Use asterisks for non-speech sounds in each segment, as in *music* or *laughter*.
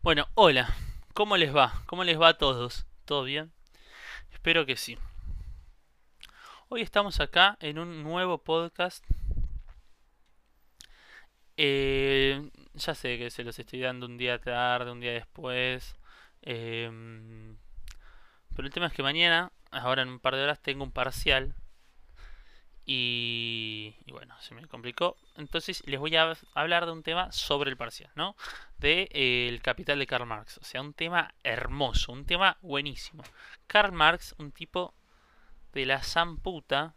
Bueno, hola, ¿cómo les va? ¿Cómo les va a todos? ¿Todo bien? Espero que sí. Hoy estamos acá en un nuevo podcast. Eh, ya sé que se los estoy dando un día tarde, un día después. Em, pero el tema es que mañana, ahora en un par de horas, tengo un parcial y, bueno, se me complicó. Entonces les voy a hablar de un tema sobre el parcial, ¿no? De eh, el capital de Karl Marx. O sea, un tema hermoso, un tema buenísimo. Karl Marx, un tipo de la zamputa.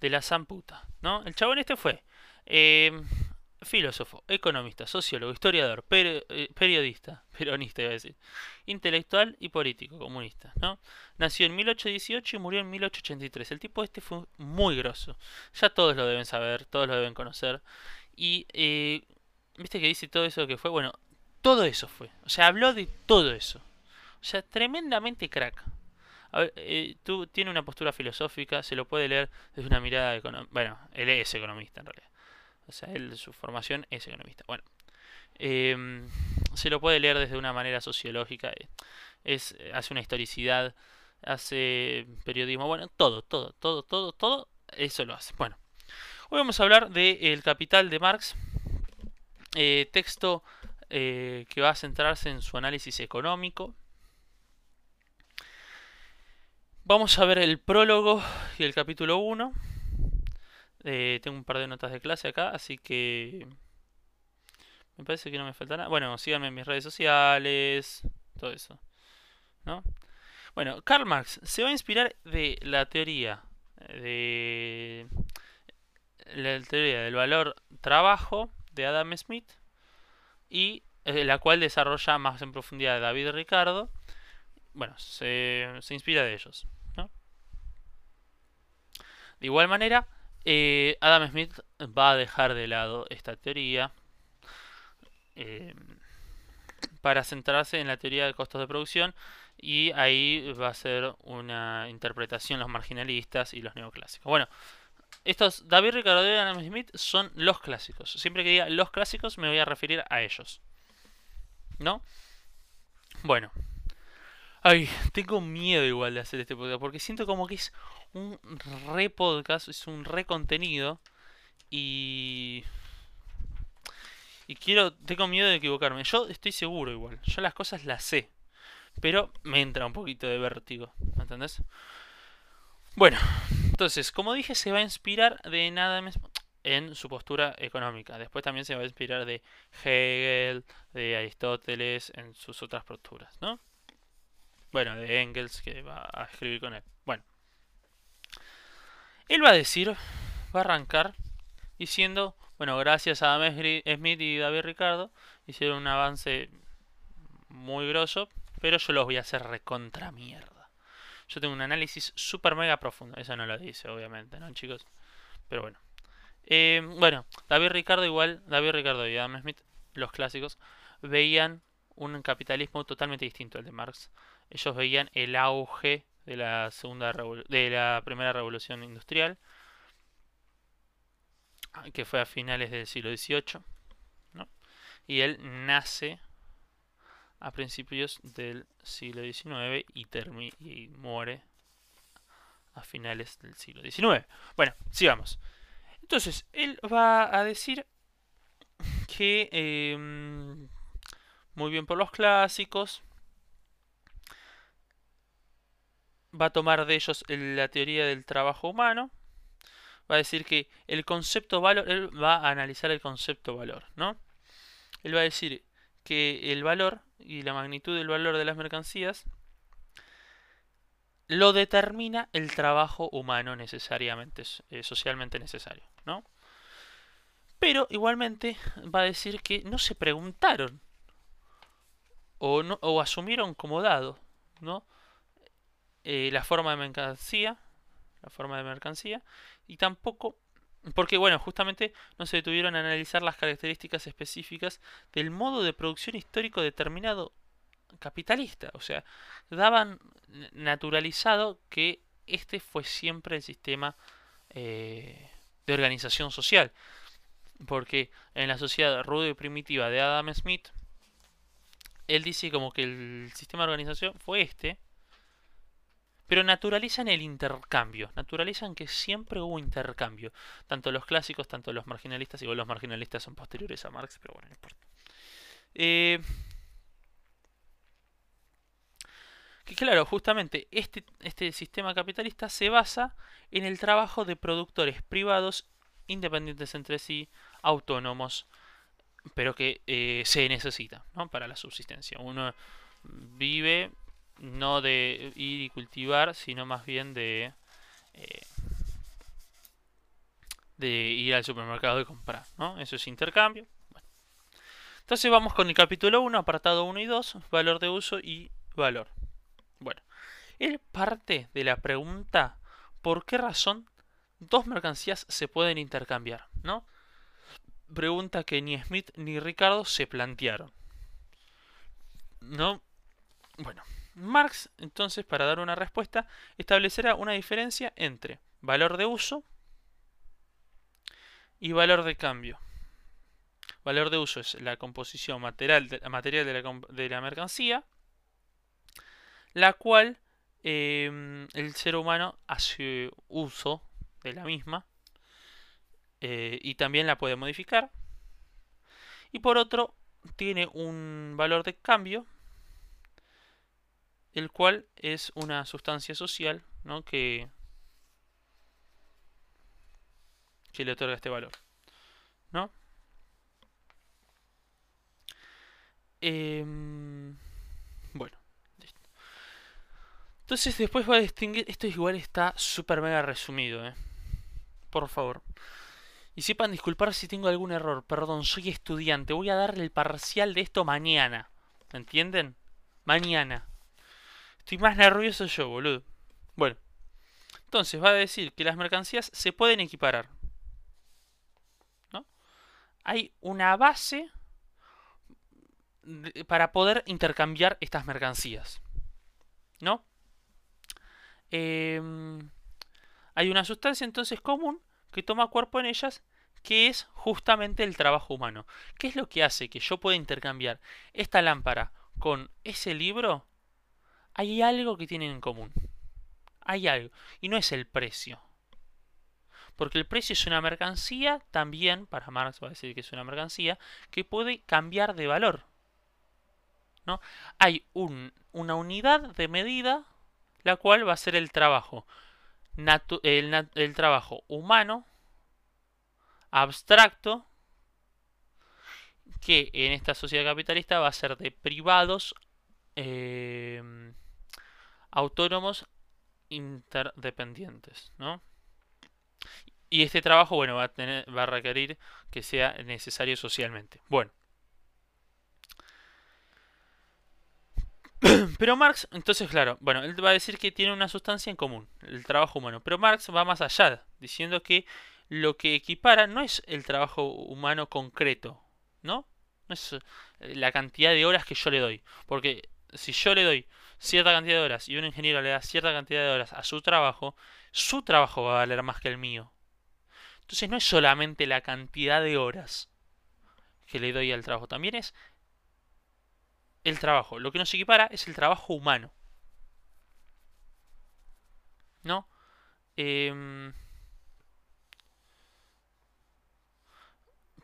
De la zamputa, ¿no? El chabón este fue eh, filósofo, economista, sociólogo, historiador, eh, periodista, *laughs* peronista iba a decir, intelectual y político, comunista, ¿no? Nació en 1818 y murió en 1883. El tipo este fue muy grosso. Ya todos lo deben saber, todos lo deben conocer. Y, eh, ¿viste que dice todo eso que fue? Bueno, todo eso fue. O sea, habló de todo eso. O sea, tremendamente crack. Eh, tú, tiene una postura filosófica, se lo puede leer desde una mirada económica. Bueno, él es economista en realidad. O sea, él, su formación es economista. Bueno, em, se lo puede leer desde una manera sociológica. Eh, es, hace una historicidad, hace periodismo. Bueno, todo, todo, todo, todo, todo. Eso lo hace. Bueno, hoy vamos a hablar de El Capital de Marx. Eh, texto eh, que va a centrarse en su análisis económico. Vamos a ver el prólogo y el capítulo 1. Eh, tengo un par de notas de clase acá, así que me parece que no me falta nada. Bueno, síganme en mis redes sociales, todo eso. ¿No? Bueno, Karl Marx se va a inspirar de la teoría de la teoría del valor trabajo de Adam Smith y eh, la cual desarrolla más en profundidad David Ricardo. Bueno, se, se inspira de ellos. ¿no? De igual manera, eh, Adam Smith va a dejar de lado esta teoría eh, para centrarse en la teoría de costos de producción y ahí va a ser una interpretación los marginalistas y los neoclásicos. Bueno, estos David Ricardo y Adam Smith son los clásicos. Siempre que diga los clásicos me voy a referir a ellos. ¿No? Bueno, Ay, tengo miedo igual de hacer este podcast porque siento como que es un re podcast, es un re contenido y y quiero tengo miedo de equivocarme. Yo estoy seguro igual, yo las cosas las sé, pero me entra un poquito de vértigo, ¿me entendés? Bueno, entonces, como dije, se va a inspirar de nada más en su postura económica. Después también se va a inspirar de Hegel, de Aristóteles, en sus otras posturas, ¿no? Bueno, de Engels, que va a escribir con él. Bueno. Él va a decir, va a arrancar diciendo, bueno, gracias a Adam Smith y David Ricardo, hicieron un avance muy grosso, pero yo los voy a hacer recontra mierda. Yo tengo un análisis super mega profundo. Eso no lo dice, obviamente, ¿no, chicos? Pero bueno. Eh, bueno, David Ricardo igual, David Ricardo y Adam Smith, los clásicos, veían un capitalismo totalmente distinto al de Marx ellos veían el auge de la segunda de la primera revolución industrial que fue a finales del siglo XVIII y él nace a principios del siglo XIX y, y muere a finales del siglo XIX. Bueno, sigamos. Entonces, él va a decir que em, muy bien por los clásicos, va a tomar de ellos la teoría del trabajo humano. Va a decir que el concepto valor, él va a analizar el concepto valor, ¿no? Él va a decir que el valor y la magnitud del valor de las mercancías lo determina el trabajo humano necesariamente, socialmente necesario, ¿no? Pero igualmente va a decir que no se preguntaron o, no, o asumieron como dado, ¿no? Eh, la forma de mercancía, la forma de mercancía, y tampoco, porque bueno, justamente no se detuvieron a analizar las características específicas del modo de producción histórico determinado capitalista, o sea, daban naturalizado que este fue siempre el sistema eh, de organización social. Porque en la sociedad ruda y primitiva de Adam Smith, él dice como que el sistema de organización fue este, pero naturalizan el intercambio, naturalizan que siempre hubo intercambio, tanto los clásicos, tanto los marginalistas, igual los marginalistas son posteriores a Marx, pero bueno, no importa. Eh, que claro, justamente este, este sistema capitalista se basa en el trabajo de productores privados independientes entre sí, autónomos, pero que eh, se necesita para la subsistencia. Uno vive no de ir y cultivar, sino más bien de, eh, de ir al supermercado y comprar. ¿no? Eso es intercambio. Entonces vamos con el capítulo 1, apartado 1 y 2, valor de uso y valor. Bueno, él parte de la pregunta ¿por qué razón dos mercancías se pueden intercambiar? ¿No? Pregunta que ni Smith ni Ricardo se plantearon. ¿No? Bueno, Marx, entonces, para dar una respuesta, establecerá una diferencia entre valor de uso y valor de cambio. Valor de uso es la composición material de, material de, la, mercancía, la cual em, el ser humano hace uso de la misma eh, y también la puede modificar. Y por otro, tiene un valor de cambio el cual es una sustancia social ¿no? que, le otorga este valor. ¿no? Em, bueno, Entonces después va a distinguir, esto igual está súper mega resumido, ¿eh? Por favor. Y sepan disculpar si tengo algún error, perdón, soy estudiante, voy a darle el parcial de esto mañana. ¿Me entienden? Mañana. Estoy más nervioso yo, boludo. Bueno. Entonces va a decir que las mercancías se pueden equiparar. ¿No? Hay una base para poder intercambiar estas mercancías. ¿No? Em, hay una sustancia entonces común que toma cuerpo en ellas que es justamente el trabajo humano. ¿Qué es lo que hace que yo pueda intercambiar esta lámpara con ese libro? Hay algo que tienen en común. Hay algo. Y no es el precio. Porque el precio es una mercancía, también, para Marx va a decir que es una mercancía, que puede cambiar de valor. ¿no? Hay una unidad de medida, la cual va a ser el trabajo. el, el trabajo humano, abstracto, que en esta sociedad capitalista va a ser de privados eh, autónomos interdependientes, ¿no? Y este trabajo, bueno, va a, tener, va a requerir que sea necesario socialmente. Bueno. *coughs* Pero Marx, entonces, claro, bueno, él va a decir que tiene una sustancia en común, el trabajo humano. Pero Marx va más allá, diciendo que lo que equipara no es el trabajo humano concreto, ¿no? No es eh, la cantidad de horas que yo le doy. Porque si yo le doy cierta cantidad de horas y un ingeniero le da cierta cantidad de horas a su trabajo, su trabajo va a valer más que el mío. Entonces no es solamente la cantidad de horas que le doy al trabajo, también es el trabajo. Lo que nos equipara es el trabajo humano. ¿No? Em,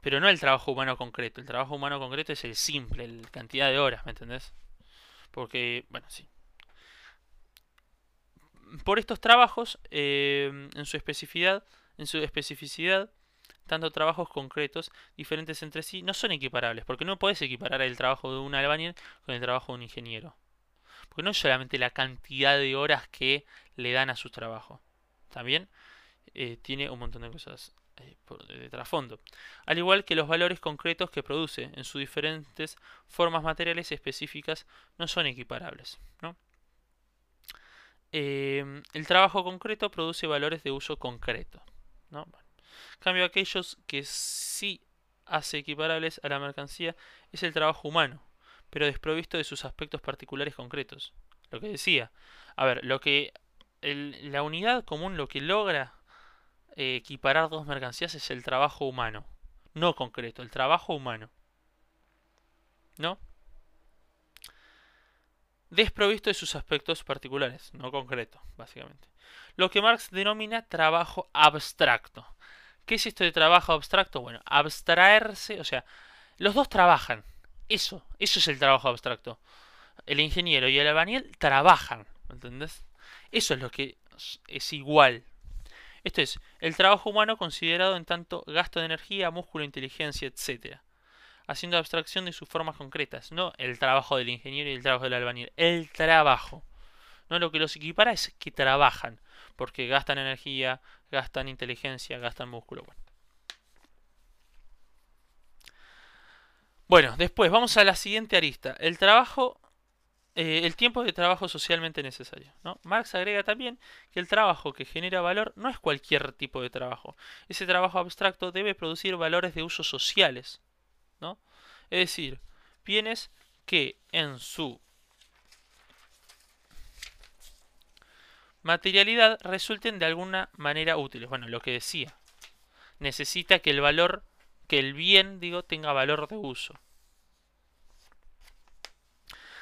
pero no el trabajo humano concreto. El trabajo humano concreto es el simple, la cantidad de horas, ¿me entendés? Porque, bueno, sí. Por estos trabajos, eh, en su especificidad, en su especificidad, tanto trabajos concretos, diferentes entre sí, no son equiparables, porque no puedes equiparar el trabajo de un albañil con el trabajo de un ingeniero. Porque no es solamente la cantidad de horas que le dan a su trabajo. También eh, tiene un montón de cosas de trasfondo, al igual que los valores concretos que produce en sus diferentes formas materiales específicas no son equiparables. Em, el trabajo concreto produce valores de uso concreto. ¿no? cambio, aquellos que sí hace equiparables a la mercancía es el trabajo humano, pero desprovisto de sus aspectos particulares concretos. Lo que decía, a ver, lo que la unidad común lo que logra equiparar dos mercancías es el trabajo humano, no concreto, el trabajo humano. ¿No? Desprovisto de sus aspectos particulares, no concreto, básicamente. Lo que Marx denomina trabajo abstracto. ¿Qué es esto de trabajo abstracto? Bueno, abstraerse, o sea, los dos trabajan. Eso, eso es el trabajo abstracto. El ingeniero y el albañil trabajan, ¿entendés? Eso es lo que es igual. Esto es, el trabajo humano considerado en tanto gasto de energía, músculo, inteligencia, etc. Haciendo abstracción de sus formas concretas, no el trabajo del ingeniero y el trabajo del albañil, el trabajo. No lo que los equipara es que trabajan, porque gastan energía, gastan inteligencia, gastan músculo. Bueno. después vamos a la siguiente arista. El trabajo, eh, el tiempo de trabajo socialmente necesario. ¿no? Marx agrega también que el trabajo que genera valor no es cualquier tipo de trabajo. Ese trabajo abstracto debe producir valores de uso sociales. ¿no? Es decir, bienes que en su materialidad resulten de alguna manera útiles. Bueno, lo que decía. Necesita que el valor, que el bien, digo, tenga valor de uso.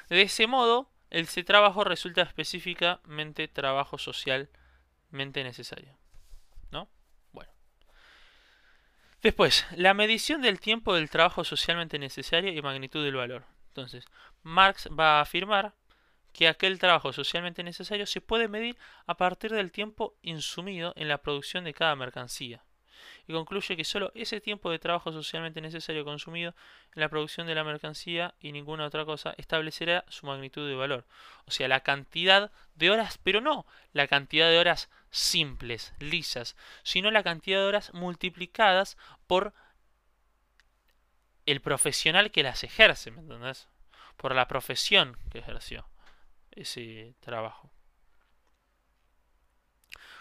De ese modo, el trabajo resulta específicamente trabajo socialmente necesario. ¿No? Bueno. Después, la medición del tiempo del trabajo socialmente necesario y magnitud del valor. Entonces, Marx va a afirmar que aquel trabajo socialmente necesario se puede medir a partir del tiempo insumido en la producción de cada mercancía. Y concluye que solo ese tiempo de trabajo socialmente necesario consumido en la producción de la mercancía y ninguna otra cosa establecerá su magnitud de valor. O sea, la cantidad de horas, pero no la cantidad de horas simples, lisas, sino la cantidad de horas multiplicadas por el profesional que las ejerce, ¿me entendés? Por la profesión que ejerció ese trabajo.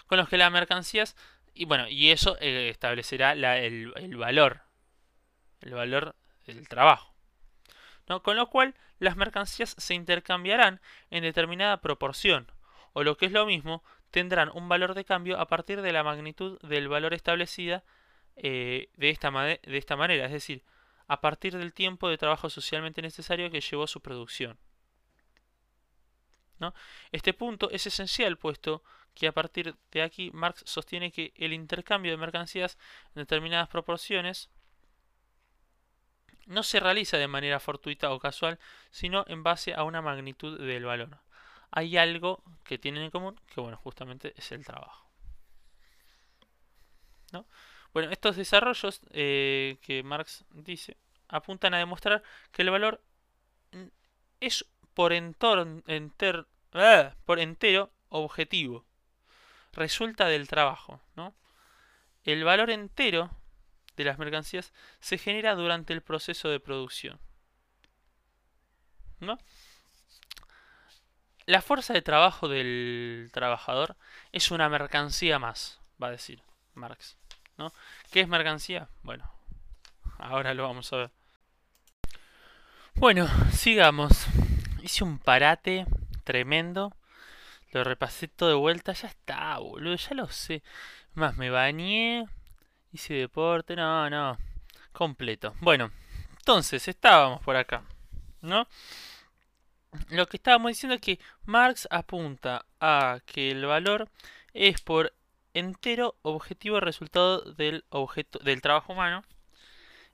Con los que las mercancías, y bueno, y eso eh, establecerá el, valor, el valor del trabajo. ¿no? Con lo cual, las mercancías se intercambiarán en determinada proporción, o lo que es lo mismo, tendrán un valor de cambio a partir de la magnitud del valor establecida eh, de, esta de esta manera, es decir, a partir del tiempo de trabajo socialmente necesario que llevó su producción. Este punto es esencial puesto que a partir de aquí Marx sostiene que el intercambio de mercancías en determinadas proporciones no se realiza de manera fortuita o casual, sino en base a una magnitud del valor. Hay algo que tienen en común, que bueno, justamente es el trabajo. Bueno, estos desarrollos eh, que Marx dice apuntan a demostrar que el valor es ¡ah! por entero objetivo. Resulta del trabajo. ¿no? El valor entero de las mercancías se genera durante el proceso de producción. ¿no? La fuerza de trabajo del trabajador es una mercancía más, va a decir Marx. ¿no? ¿Qué es mercancía? Bueno, ahora lo vamos a ver. Bueno, sigamos hice un parate tremendo. Lo repasé todo de vuelta. Ya está, boludo. Ya lo sé. Más me bañé. Hice deporte. No, no. Completo. Bueno. Entonces, estábamos por acá. ¿No? Lo que estábamos diciendo es que Marx apunta a que el valor es por entero objetivo resultado del objeto del trabajo humano.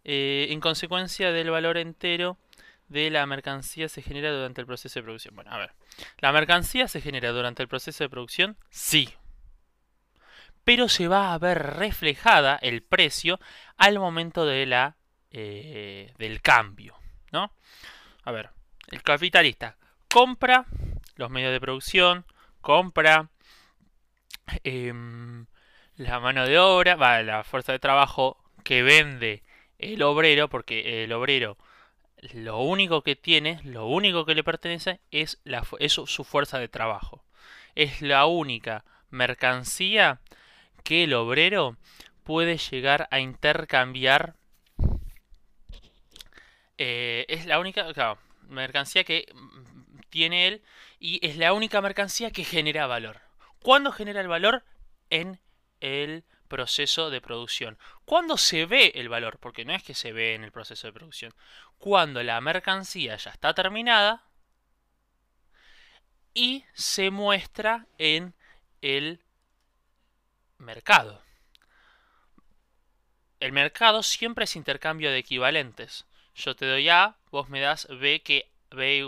Eh, en consecuencia del valor entero de la mercancía se genera durante el proceso de producción. Bueno, a ver. ¿La mercancía se genera durante el proceso de producción? Sí. Pero se va a ver reflejada el precio al momento de la, eh, del cambio. ¿no? A ver, el capitalista compra los medios de producción, compra em, la mano de obra, va, la fuerza de trabajo que vende el obrero, porque el obrero lo único que tiene, lo único que le pertenece es, la, su fuerza de trabajo. Es la única mercancía que el obrero puede llegar a intercambiar. Eh, es la única mercancía que tiene él y es la única mercancía que genera valor. ¿Cuándo genera el valor? En el proceso de producción. ¿Cuándo se ve el valor? Porque no es que se ve en el proceso de producción. Cuando la mercancía ya está terminada y se muestra en el mercado. El mercado siempre es intercambio de equivalentes. Yo te doy A, vos me das B, que B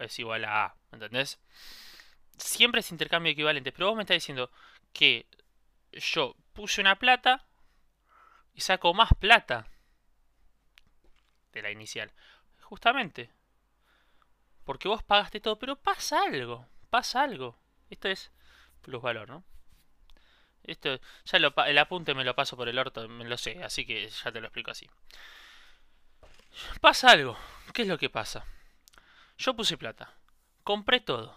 es igual a A. ¿Entendés? Siempre es intercambio de equivalentes. Pero vos me estás diciendo que yo puse una plata y saco más plata de la inicial. Justamente. Porque vos pagaste todo, pero pasa algo. Pasa algo. Esto es plusvalor, ¿no? Esto, ya lo, el apunte me lo paso por el orto, me lo sé, así que ya te lo explico así. Pasa algo. ¿Qué es lo que pasa? Yo puse plata. Compré todo.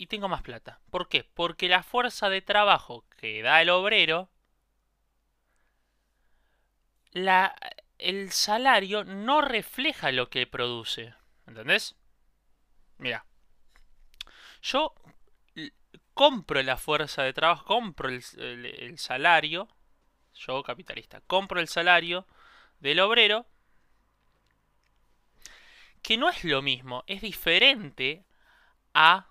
Y tengo más plata. ¿Por qué? Porque la fuerza de trabajo que da el obrero... La, el salario no refleja lo que produce. ¿Entendés? Mira. Yo compro la fuerza de trabajo, compro el, salario, yo capitalista, compro el salario del obrero, que no es lo mismo, es diferente a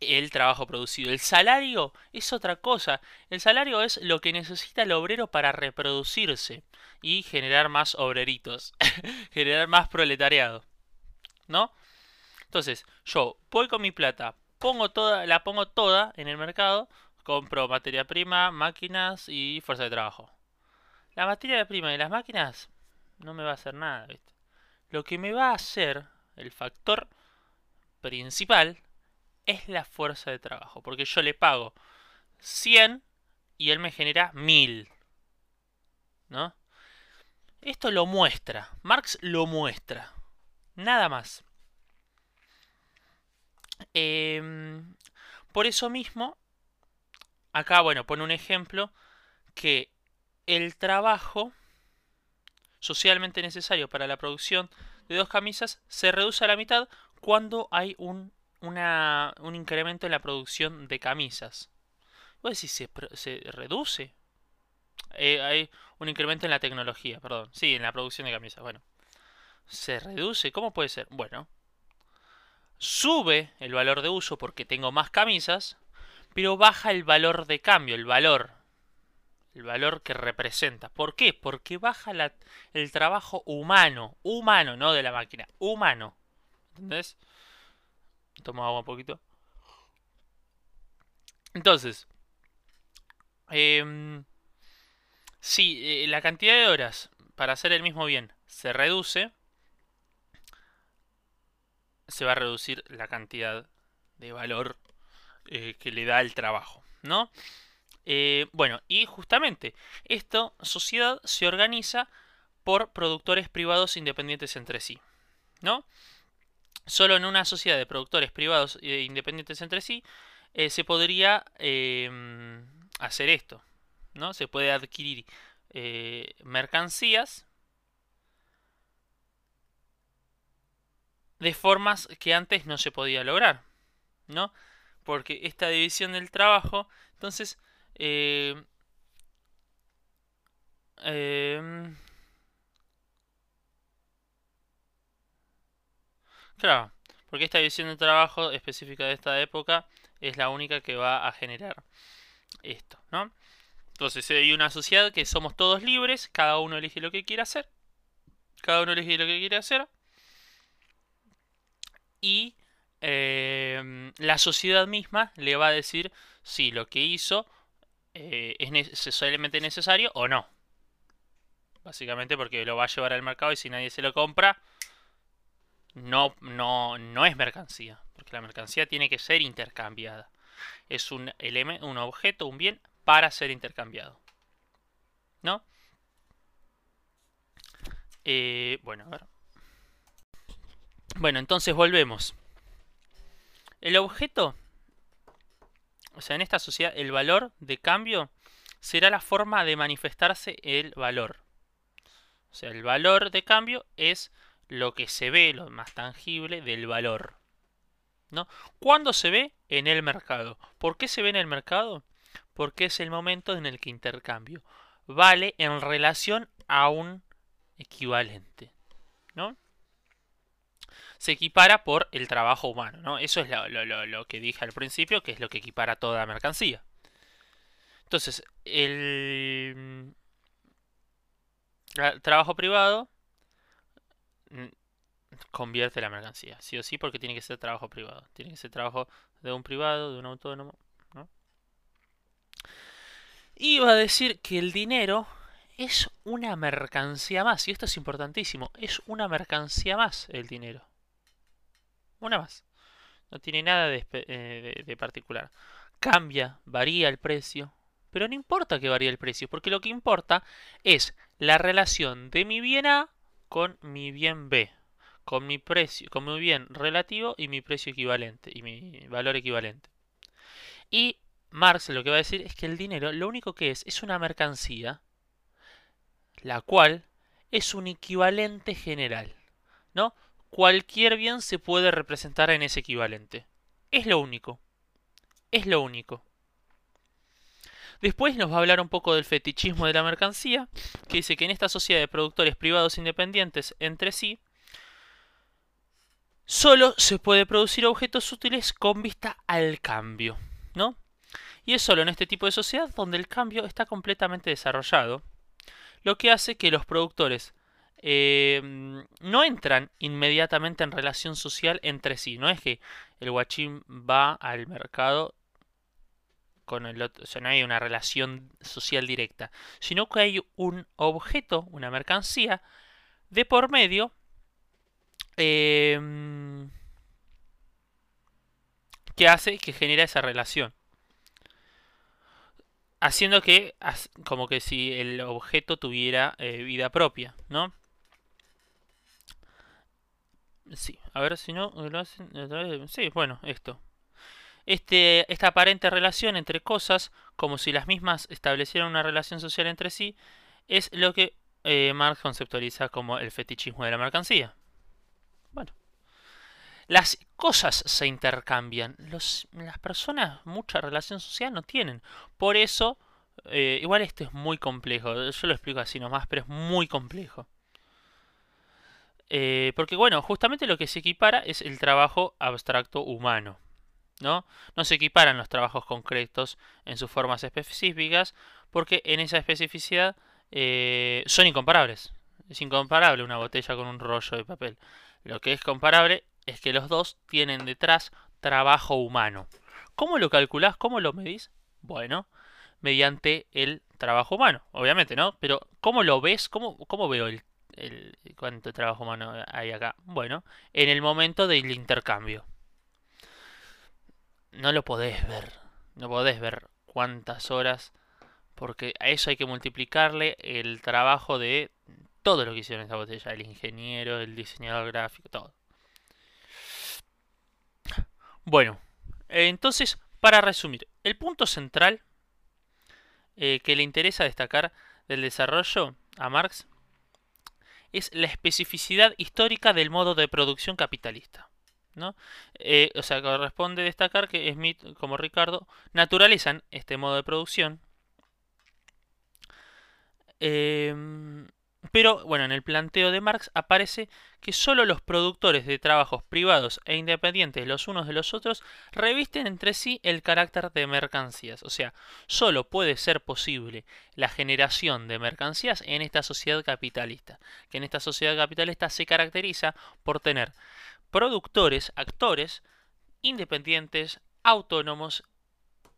el trabajo producido. El salario es otra cosa. El salario es lo que necesita el obrero para reproducirse y generar más obreritos, *laughs* generar más proletariado. ¿No? Entonces, yo voy con mi plata, pongo toda, la pongo toda en el mercado, compro materia prima, máquinas y fuerza de trabajo. La materia prima y las máquinas no me va a hacer nada, Lo que me va a hacer, el factor principal, es la fuerza de trabajo. Porque yo le pago 100 y él me genera 1000. ¿No? Esto lo muestra. Marx lo muestra. Nada más. Em, por eso mismo, acá, bueno, pone un ejemplo que el trabajo socialmente necesario para la producción de dos camisas se reduce a la mitad cuando hay un, un incremento en la producción de camisas. Vos decís, ¿se, reduce? Eh, hay un incremento en la tecnología, perdón. Sí, en la producción de camisas. Bueno, ¿se reduce? ¿Cómo puede ser? Bueno, sube el valor de uso porque tengo más camisas, pero baja el valor de cambio, el valor. El valor que representa. ¿Por qué? Porque baja el trabajo humano. Humano, no de la máquina. Humano. ¿Entendés? Tomo agua un poquito. Entonces. Em, si eh, la cantidad de horas para hacer el mismo bien se reduce, se va a reducir la cantidad de valor eh, que le da el trabajo, ¿no? Eh, bueno, y justamente esta sociedad se organiza por productores privados independientes entre sí, ¿no? Solo en una sociedad de productores privados e independientes entre sí eh, se podría em, hacer esto, ¿no? Se puede adquirir mercancías de formas que antes no se podía lograr, ¿no? Porque esta división del trabajo, entonces, eh, claro, porque esta división del trabajo específica de esta época es la única que va a generar esto, ¿no? Entonces hay una sociedad que somos todos libres, cada uno elige lo que quiere hacer, cada uno elige lo que quiere hacer, y em, la sociedad misma le va a decir si lo que hizo eh, es necesariamente necesario o no. Básicamente porque lo va a llevar al mercado y si nadie se lo compra, no, no, no es mercancía. Porque la mercancía tiene que ser intercambiada. Es un, elemento, un objeto, un bien para ser intercambiado. ¿No? Eh, bueno, a ver. Bueno, entonces volvemos. El objeto, o sea, en esta sociedad, el valor de cambio será la forma de manifestarse el valor. O sea, el valor de cambio es lo que se ve, lo más tangible del valor. ¿No? ¿Cuándo se ve? En el mercado. ¿Por qué se ve en el mercado? porque es el momento en el que intercambio vale en relación a un equivalente, ¿no? Se equipara por el trabajo humano, ¿no? Eso es lo, que dije al principio, que es lo que equipara toda mercancía. Entonces, el trabajo privado mm, convierte la mercancía, sí o sí, porque tiene que ser trabajo privado. Tiene que ser trabajo de un privado, de un autónomo, ¿no? Iba a decir que el dinero es una mercancía más, y esto es importantísimo, es una mercancía más el dinero. Una más. No tiene nada de, eh, de particular. Cambia, varía el precio, pero no importa que varíe el precio, porque lo que importa es la relación de mi bien A con mi bien B, con mi precio, con mi bien relativo y mi precio equivalente y mi valor equivalente. Y Marx lo que va a decir es que el dinero lo único que es es una mercancía, la cual es un equivalente general, ¿no? Cualquier bien se puede representar en ese equivalente. Es lo único. Es lo único. Después nos va a hablar un poco del fetichismo de la mercancía, que dice que en esta sociedad de productores privados independientes entre sí, solo se puede producir objetos útiles con vista al cambio, ¿no? Y es solo en este tipo de sociedad donde el cambio está completamente desarrollado, lo que hace que los productores eh, no entran inmediatamente en relación social entre sí. No es que el guachín va al mercado con el otro, o sea, no hay una relación social directa, sino que hay un objeto, una mercancía, de por medio em, que hace, que genera esa relación haciendo que, como que si el objeto tuviera eh, vida propia, ¿no? Sí, a ver si no lo hacen. Sí, bueno, esto. Este, esta aparente relación entre cosas, como si las mismas establecieran una relación social entre sí, es lo que eh, Marx conceptualiza como el fetichismo de la mercancía. Bueno. Las cosas se intercambian. las personas mucha relación social no tienen. Por eso, eh, igual esto es muy complejo. Yo lo explico así nomás, pero es muy complejo. Eh, porque bueno, justamente lo que se equipara es el trabajo abstracto humano. ¿No? no se equiparan los trabajos concretos en sus formas específicas porque en esa especificidad eh, son incomparables. Es incomparable una botella con un rollo de papel. Lo que es comparable es que los dos tienen detrás trabajo humano. ¿Cómo lo calculás? ¿Cómo lo medís? Bueno, mediante el trabajo humano, obviamente, ¿no? Pero ¿cómo lo ves? ¿Cómo, cómo veo el, el cuánto trabajo humano hay acá? Bueno, en el momento del intercambio. No lo podés ver. No podés ver cuántas horas. Porque a eso hay que multiplicarle el trabajo de todo lo que hicieron esta botella. El ingeniero, el diseñador gráfico, todo. Bueno, entonces, para resumir, el punto central eh, que le interesa destacar del desarrollo a Marx es la especificidad histórica del modo de producción capitalista. ¿No? Eh, o sea, corresponde destacar que Smith como Ricardo naturalizan este modo de producción. Eh, pero bueno, en el planteo de Marx aparece que solo los productores de trabajos privados e independientes los unos de los otros revisten entre sí el carácter de mercancías. O sea, solo puede ser posible la generación de mercancías en esta sociedad capitalista, que en esta sociedad capitalista se caracteriza por tener productores, actores independientes, autónomos,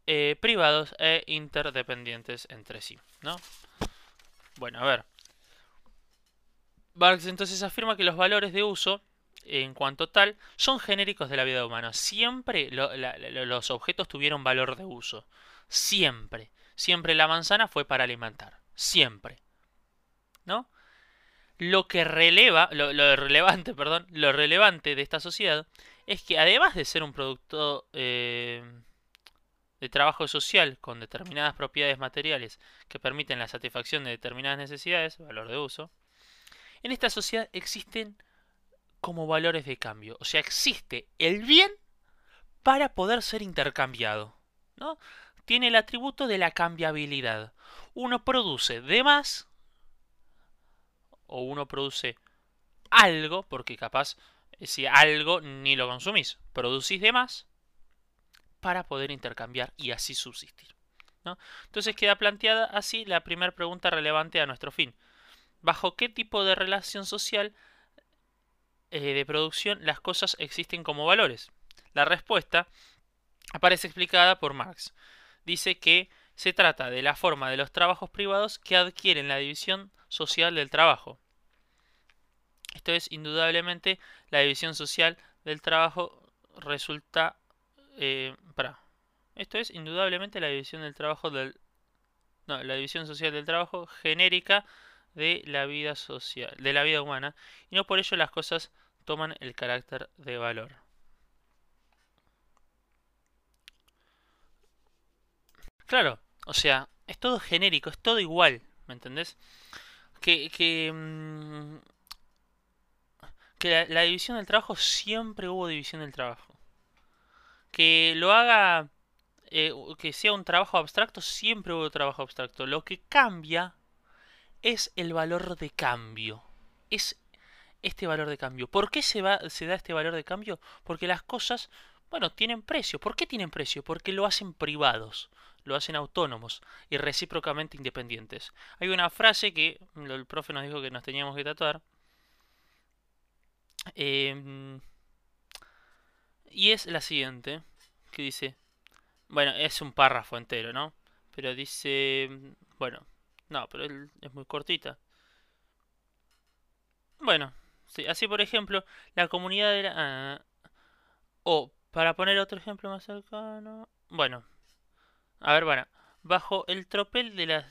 eh, privados e interdependientes entre sí. ¿no? Bueno, a ver. Marx entonces afirma que los valores de uso, en cuanto tal, son genéricos de la vida humana. Siempre los objetos tuvieron valor de uso. Siempre. Siempre la manzana fue para alimentar. Siempre. ¿No? Lo que releva, lo, relevante, *laughs* perdón, lo relevante de esta sociedad es que además de ser un producto eh, de trabajo social con determinadas propiedades materiales que permiten la satisfacción de determinadas necesidades, valor de uso, en esta sociedad existen como valores de cambio. O sea, existe el bien para poder ser intercambiado. ¿no? tiene el atributo de la cambiabilidad. Uno produce de más o uno produce algo, porque capaz si algo ni lo consumís, producís de más para poder intercambiar y así subsistir. Entonces queda planteada así la primera pregunta relevante a nuestro fin. ¿Bajo qué tipo de relación social eh, de producción las cosas existen como valores? La respuesta aparece explicada por Marx. Dice que se trata de la forma de los trabajos privados que adquieren la división social del trabajo. Esto es indudablemente la división social del trabajo resulta eh, para esto es indudablemente la división del trabajo del no, la división social del trabajo genérica de la vida social, de la vida humana, y no por ello las cosas toman el carácter de valor. Claro, o sea, es todo genérico, es todo igual, ¿me entendés? Que, que, mm, la división del trabajo siempre hubo división del trabajo que lo haga, eh, que sea un trabajo abstracto, siempre hubo trabajo abstracto. Lo que cambia es el valor de cambio. Es este valor de cambio. ¿Por qué se, va, se da este valor de cambio? Porque las cosas, bueno, tienen precio. ¿Por qué tienen precio? Porque lo hacen privados, lo hacen autónomos y recíprocamente independientes. Hay una frase que el profe nos dijo que nos teníamos que tatuar. Eh, y es la siguiente, que dice, bueno, es un párrafo entero, ¿no? Pero dice, bueno, no, pero es muy cortita. Bueno, sí, así por ejemplo, la comunidad de la... Ah, o, para poner otro ejemplo más cercano... Bueno, a ver, bueno, bajo el tropel de, las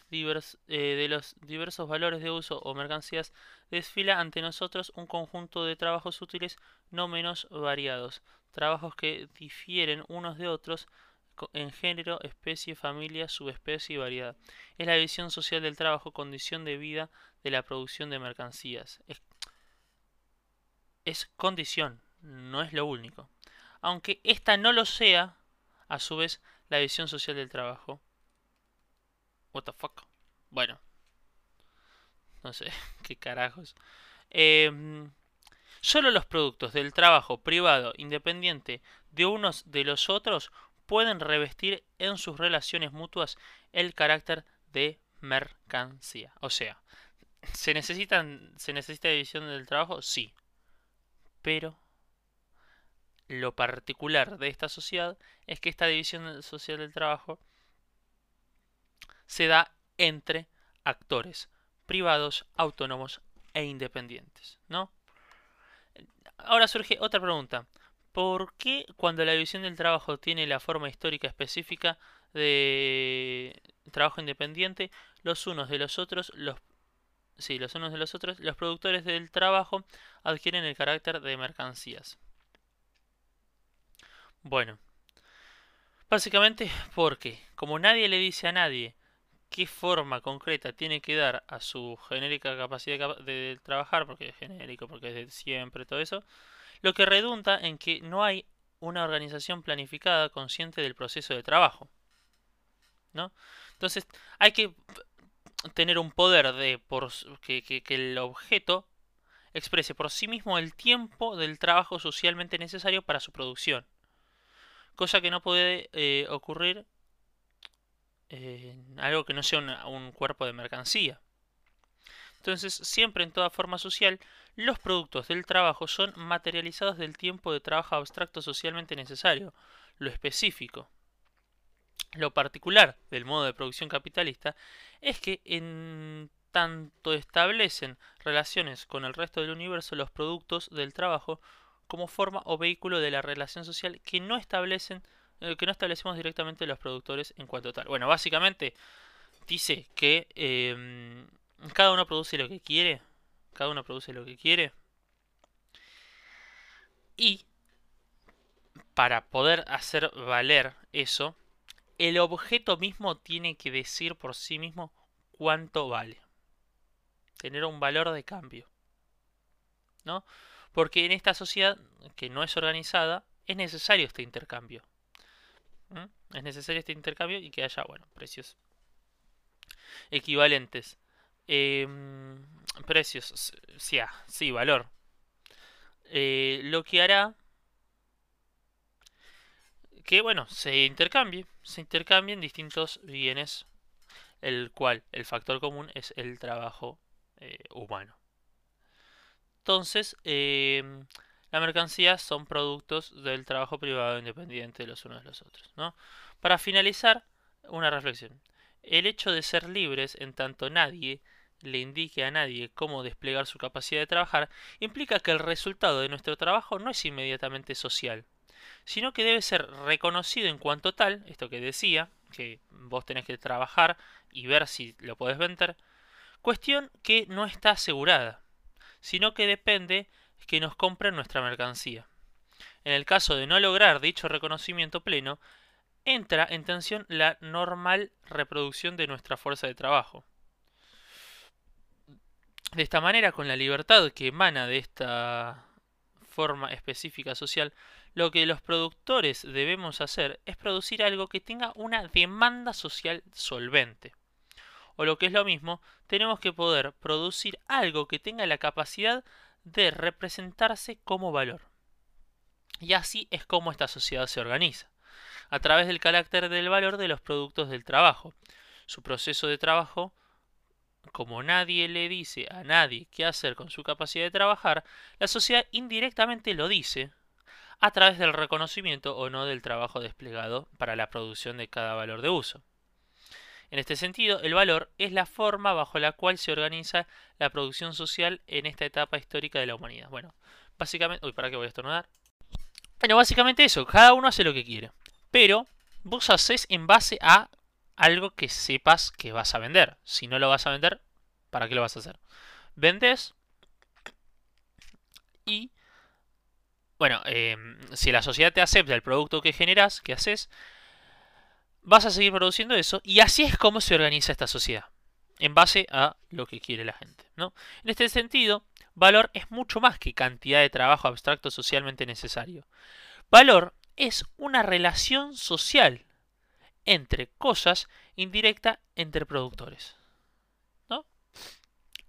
eh, de los diversos valores de uso o mercancías, desfila ante nosotros un conjunto de trabajos útiles no menos variados, trabajos que difieren unos de otros en género, especie, familia, subespecie y variedad. Es la visión social del trabajo, condición de vida de la producción de mercancías. Es, es condición, no es lo único. Aunque esta no lo sea, a su vez, la visión social del trabajo. What the fuck? Bueno. No sé, *laughs* qué carajos. Eh, Solo los productos del trabajo privado independiente de unos de los otros pueden revestir en sus relaciones mutuas el carácter de mercancía. O sea, ¿se, necesitan, ¿se necesita división del trabajo? Sí. Pero lo particular de esta sociedad es que esta división social del trabajo se da entre actores privados, autónomos e independientes, ¿no? Ahora surge otra pregunta. ¿Por qué cuando la división del trabajo tiene la forma histórica específica de trabajo independiente, los unos de los otros, los sí, los unos de los otros, los productores del trabajo adquieren el carácter de mercancías? Bueno, básicamente porque como nadie le dice a nadie qué forma concreta tiene que dar a su genérica capacidad de trabajar, porque es genérico, porque es de siempre, todo eso, lo que redunda en que no hay una organización planificada consciente del proceso de trabajo. ¿no? Entonces, hay que tener un poder de por, que, que, el objeto exprese por sí mismo el tiempo del trabajo socialmente necesario para su producción. Cosa que no puede eh, ocurrir algo que no sea un cuerpo de mercancía. Entonces, siempre en toda forma social, los productos del trabajo son materializados del tiempo de trabajo abstracto socialmente necesario, lo específico. Lo particular del modo de producción capitalista es que en tanto establecen relaciones con el resto del universo los productos del trabajo como forma o vehículo de la relación social que no establecen eh, que no establecemos directamente los productores en cuanto tal. Bueno, básicamente dice que em, cada uno produce lo que quiere, cada uno produce lo que quiere, y para poder hacer valer eso, el objeto mismo tiene que decir por sí mismo cuánto vale. Tener un valor de cambio. ¿No? Porque en esta sociedad que no es organizada, es necesario este intercambio. Es necesario este intercambio y que haya, bueno, precios equivalentes. Em, precios, sí, ah, sí, valor. Eh, lo que hará que, bueno, se intercambie, se intercambien distintos bienes, el cual el factor común es el trabajo eh, humano. Entonces, em, las mercancías son productos del trabajo privado independiente de los unos de los otros. ¿no? Para finalizar, una reflexión. El hecho de ser libres en tanto nadie le indique a nadie cómo desplegar su capacidad de trabajar, implica que el resultado de nuestro trabajo no es inmediatamente social, sino que debe ser reconocido en cuanto tal, esto que decía, que vos tenés que trabajar y ver si lo podés vender, cuestión que no está asegurada, sino que depende que nos compren nuestra mercancía. En el caso de no lograr dicho reconocimiento pleno, entra en tensión la normal reproducción de nuestra fuerza de trabajo. De esta manera, con la libertad que emana de esta forma específica social, lo que los productores debemos hacer es producir algo que tenga una demanda social solvente. O lo que es lo mismo, tenemos que poder producir algo que tenga la capacidad de representarse como valor. Y así es como esta sociedad se organiza, a través del carácter del valor de los productos del trabajo. Su proceso de trabajo como nadie le dice a nadie qué hacer con su capacidad de trabajar, la sociedad indirectamente lo dice a través del reconocimiento o no del trabajo desplegado para la producción de cada valor de uso. En este sentido, el valor es la forma bajo la cual se organiza la producción social en esta etapa histórica de la humanidad. Bueno, básicamente... Uy, ¿para qué voy a estornudar? Bueno, básicamente eso, cada uno hace lo que quiere. Pero vos haces en base a algo que sepas que vas a vender. Si no lo vas a vender, ¿para qué lo vas a hacer? Vendes y, bueno, em, si la sociedad te acepta el producto que generas, que haces, vas a seguir produciendo eso y así es como se organiza esta sociedad, en base a lo que quiere la gente. ¿no? En este sentido, valor es mucho más que cantidad de trabajo abstracto socialmente necesario. Valor es una relación social entre cosas indirecta entre productores. ¿no?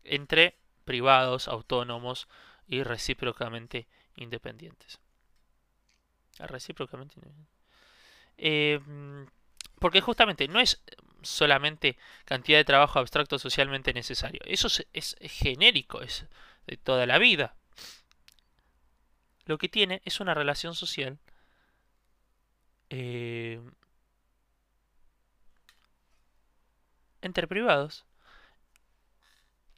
Entre privados, autónomos y recíprocamente independientes. Recíprocamente independientes. Em, porque justamente no es solamente cantidad de trabajo abstracto socialmente necesario. Eso es, genérico, es de toda la vida. Lo que tiene es una relación social eh, entre privados,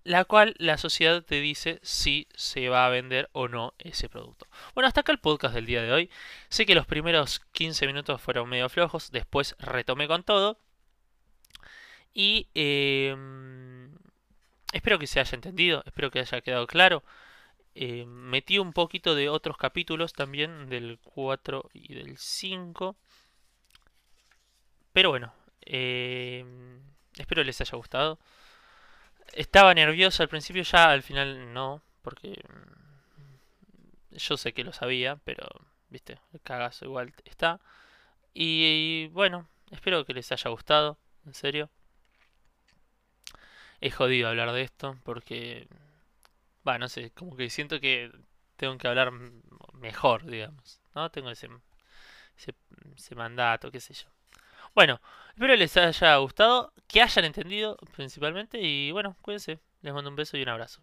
la cual la sociedad te dice si se va a vender o no ese producto. Bueno, hasta acá el podcast del día de hoy. Sé que los primeros 15 minutos fueron medio flojos, después retomé con todo. Y em, espero que se haya entendido, espero que haya quedado claro. Em, metí un poquito de otros capítulos también, del 4 y del 5. Pero bueno, eh, Espero les haya gustado. Estaba nervioso al principio, ya al final no, porque mm, yo sé que lo sabía, pero, viste, el cagazo igual está. Y, bueno, espero que les haya gustado, en serio. Es jodido hablar de esto porque, va, no sé, como que siento que tengo que hablar mejor, digamos, ¿no? Tengo ese, ese, ese mandato, qué sé yo. Bueno, espero les haya gustado, que hayan entendido principalmente y bueno, cuídense. Les mando un beso y un abrazo.